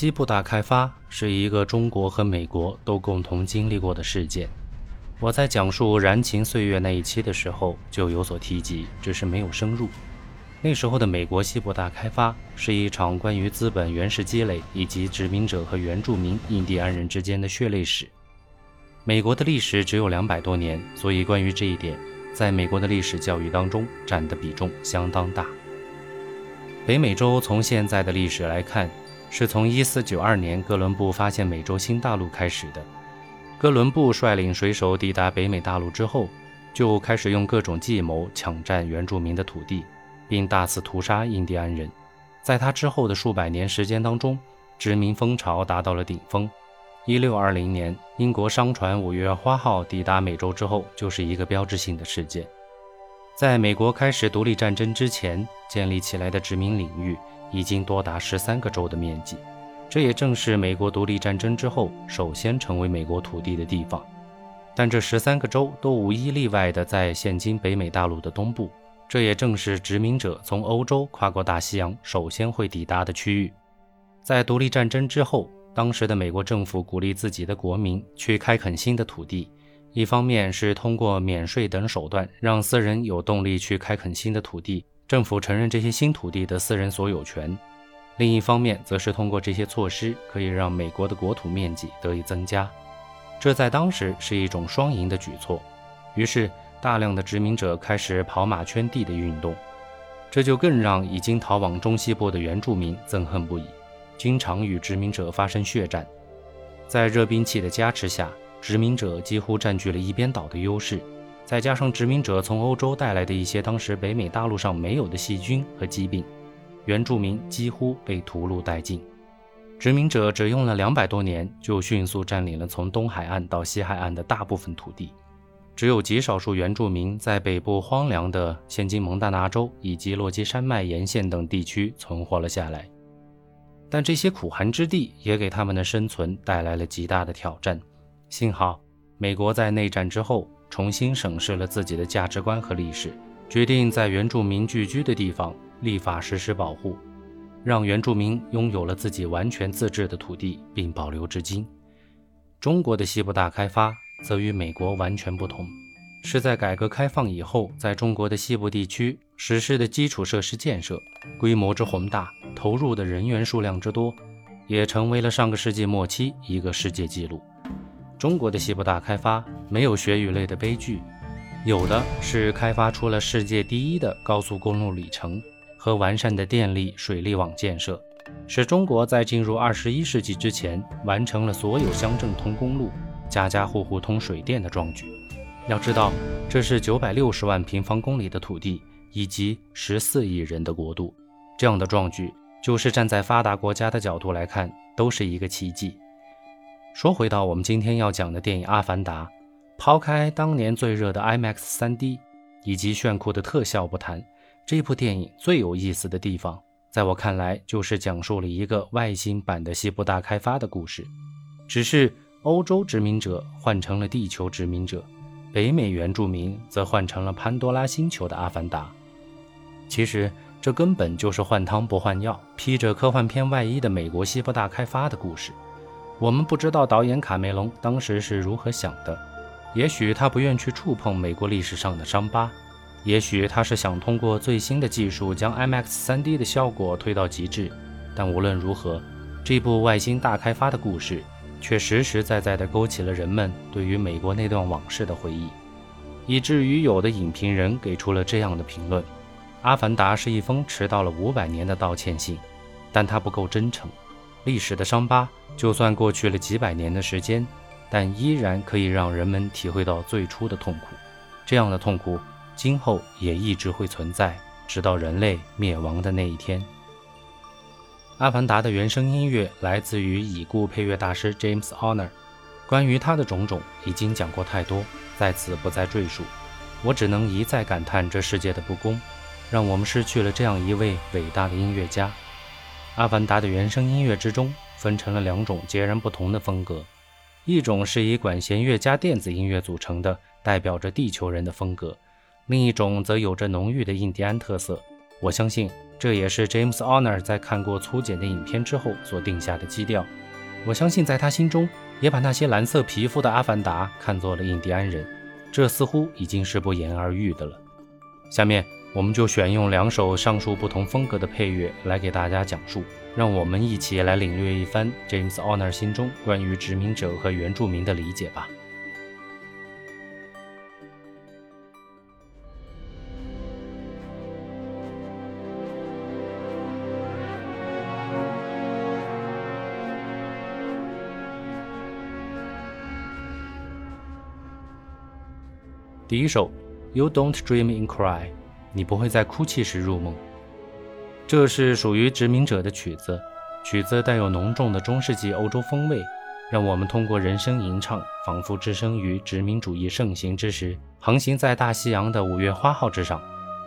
西部大开发是一个中国和美国都共同经历过的事件。我在讲述《燃情岁月》那一期的时候就有所提及，只是没有深入。那时候的美国西部大开发是一场关于资本原始积累以及殖民者和原住民印第安人之间的血泪史。美国的历史只有两百多年，所以关于这一点，在美国的历史教育当中占的比重相当大。北美洲从现在的历史来看。是从1492年哥伦布发现美洲新大陆开始的。哥伦布率领水手抵达北美大陆之后，就开始用各种计谋抢占原住民的土地，并大肆屠杀印第安人。在他之后的数百年时间当中，殖民风潮达到了顶峰。1620年，英国商船“五月花号”抵达美洲之后，就是一个标志性的事件。在美国开始独立战争之前建立起来的殖民领域。已经多达十三个州的面积，这也正是美国独立战争之后首先成为美国土地的地方。但这十三个州都无一例外的在现今北美大陆的东部，这也正是殖民者从欧洲跨过大西洋首先会抵达的区域。在独立战争之后，当时的美国政府鼓励自己的国民去开垦新的土地，一方面是通过免税等手段让私人有动力去开垦新的土地。政府承认这些新土地的私人所有权，另一方面则是通过这些措施可以让美国的国土面积得以增加，这在当时是一种双赢的举措。于是，大量的殖民者开始跑马圈地的运动，这就更让已经逃往中西部的原住民憎恨不已，经常与殖民者发生血战。在热兵器的加持下，殖民者几乎占据了一边倒的优势。再加上殖民者从欧洲带来的一些当时北美大陆上没有的细菌和疾病，原住民几乎被屠戮殆尽。殖民者只用了两百多年，就迅速占领了从东海岸到西海岸的大部分土地，只有极少数原住民在北部荒凉的现今蒙大拿州以及落基山脉沿线等地区存活了下来。但这些苦寒之地也给他们的生存带来了极大的挑战。幸好，美国在内战之后。重新审视了自己的价值观和历史，决定在原住民聚居的地方立法实施保护，让原住民拥有了自己完全自治的土地，并保留至今。中国的西部大开发则与美国完全不同，是在改革开放以后，在中国的西部地区实施的基础设施建设规模之宏大，投入的人员数量之多，也成为了上个世纪末期一个世界纪录。中国的西部大开发没有血与泪的悲剧，有的是开发出了世界第一的高速公路里程和完善的电力、水利网建设，使中国在进入二十一世纪之前完成了所有乡镇通公路、家家户户通水电的壮举。要知道，这是九百六十万平方公里的土地以及十四亿人的国度，这样的壮举，就是站在发达国家的角度来看，都是一个奇迹。说回到我们今天要讲的电影《阿凡达》，抛开当年最热的 IMAX 3D 以及炫酷的特效不谈，这部电影最有意思的地方，在我看来就是讲述了一个外星版的西部大开发的故事。只是欧洲殖民者换成了地球殖民者，北美原住民则换成了潘多拉星球的阿凡达。其实这根本就是换汤不换药，披着科幻片外衣的美国西部大开发的故事。我们不知道导演卡梅隆当时是如何想的，也许他不愿去触碰美国历史上的伤疤，也许他是想通过最新的技术将 IMAX 3D 的效果推到极致。但无论如何，这部外星大开发的故事却实实在在地勾起了人们对于美国那段往事的回忆，以至于有的影评人给出了这样的评论：《阿凡达》是一封迟到了五百年的道歉信，但它不够真诚。历史的伤疤，就算过去了几百年的时间，但依然可以让人们体会到最初的痛苦。这样的痛苦，今后也一直会存在，直到人类灭亡的那一天。《阿凡达》的原声音乐来自于已故配乐大师 James Horner。关于他的种种，已经讲过太多，在此不再赘述。我只能一再感叹这世界的不公，让我们失去了这样一位伟大的音乐家。《阿凡达》的原声音乐之中分成了两种截然不同的风格，一种是以管弦乐加电子音乐组成的，代表着地球人的风格；另一种则有着浓郁的印第安特色，我相信这也是 James Honor 在看过粗剪的影片之后所定下的基调。我相信在他心中，也把那些蓝色皮肤的阿凡达看作了印第安人，这似乎已经是不言而喻的了。下面我们就选用两首上述不同风格的配乐来给大家讲述，让我们一起来领略一番 James Honor 心中关于殖民者和原住民的理解吧。第一首，You don't dream in cry，你不会在哭泣时入梦。这是属于殖民者的曲子，曲子带有浓重的中世纪欧洲风味，让我们通过人声吟唱，仿佛置身于殖民主义盛行之时，航行在大西洋的五月花号之上。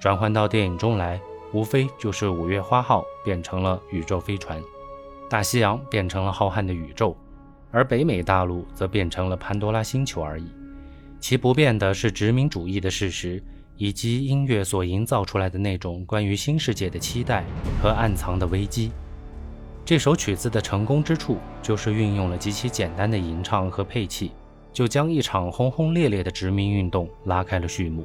转换到电影中来，无非就是五月花号变成了宇宙飞船，大西洋变成了浩瀚的宇宙，而北美大陆则变成了潘多拉星球而已。其不变的是殖民主义的事实，以及音乐所营造出来的那种关于新世界的期待和暗藏的危机。这首曲子的成功之处，就是运用了极其简单的吟唱和配器，就将一场轰轰烈烈的殖民运动拉开了序幕。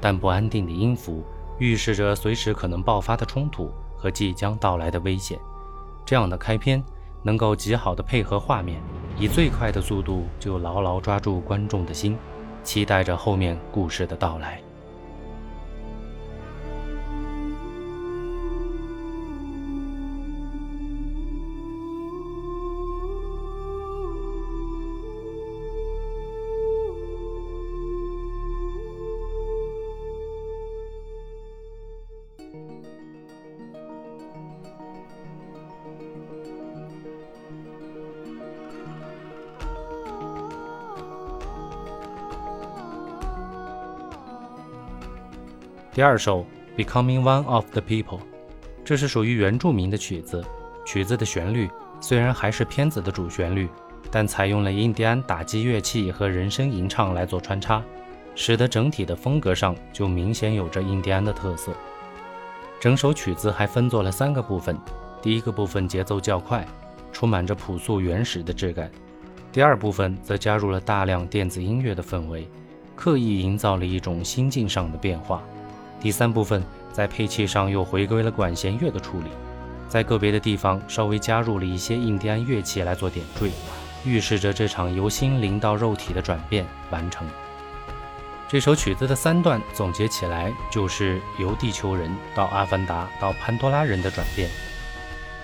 但不安定的音符预示着随时可能爆发的冲突和即将到来的危险。这样的开篇能够极好的配合画面，以最快的速度就牢牢抓住观众的心。期待着后面故事的到来。第二首《Becoming One of the People》，这是属于原住民的曲子。曲子的旋律虽然还是片子的主旋律，但采用了印第安打击乐器和人声吟唱来做穿插，使得整体的风格上就明显有着印第安的特色。整首曲子还分作了三个部分，第一个部分节奏较快，充满着朴素原始的质感；第二部分则加入了大量电子音乐的氛围，刻意营造了一种心境上的变化。第三部分在配器上又回归了管弦乐的处理，在个别的地方稍微加入了一些印第安乐器来做点缀，预示着这场由心灵到肉体的转变完成。这首曲子的三段总结起来就是由地球人到阿凡达到潘多拉人的转变。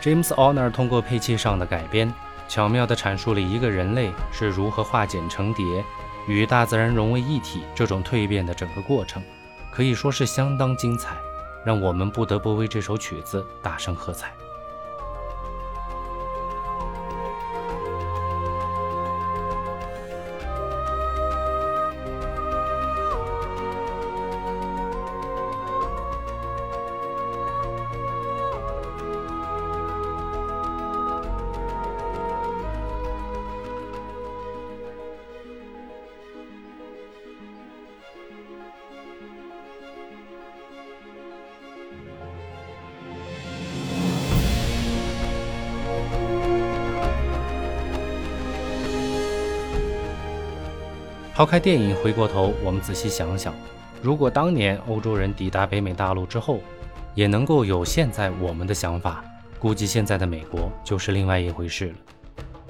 James Honor 通过配器上的改编，巧妙地阐述了一个人类是如何化茧成蝶，与大自然融为一体这种蜕变的整个过程。可以说是相当精彩，让我们不得不为这首曲子大声喝彩。抛开电影，回过头，我们仔细想想，如果当年欧洲人抵达北美大陆之后，也能够有现在我们的想法，估计现在的美国就是另外一回事了。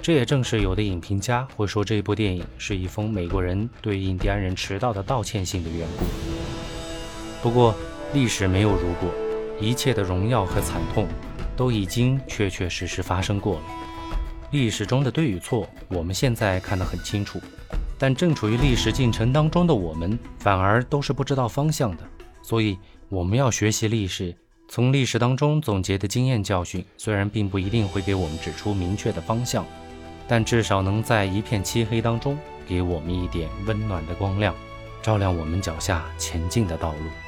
这也正是有的影评家会说这部电影是一封美国人对印第安人迟到的道歉信的缘故。不过，历史没有如果，一切的荣耀和惨痛都已经确确实实发生过了。历史中的对与错，我们现在看得很清楚。但正处于历史进程当中的我们，反而都是不知道方向的。所以，我们要学习历史，从历史当中总结的经验教训，虽然并不一定会给我们指出明确的方向，但至少能在一片漆黑当中，给我们一点温暖的光亮，照亮我们脚下前进的道路。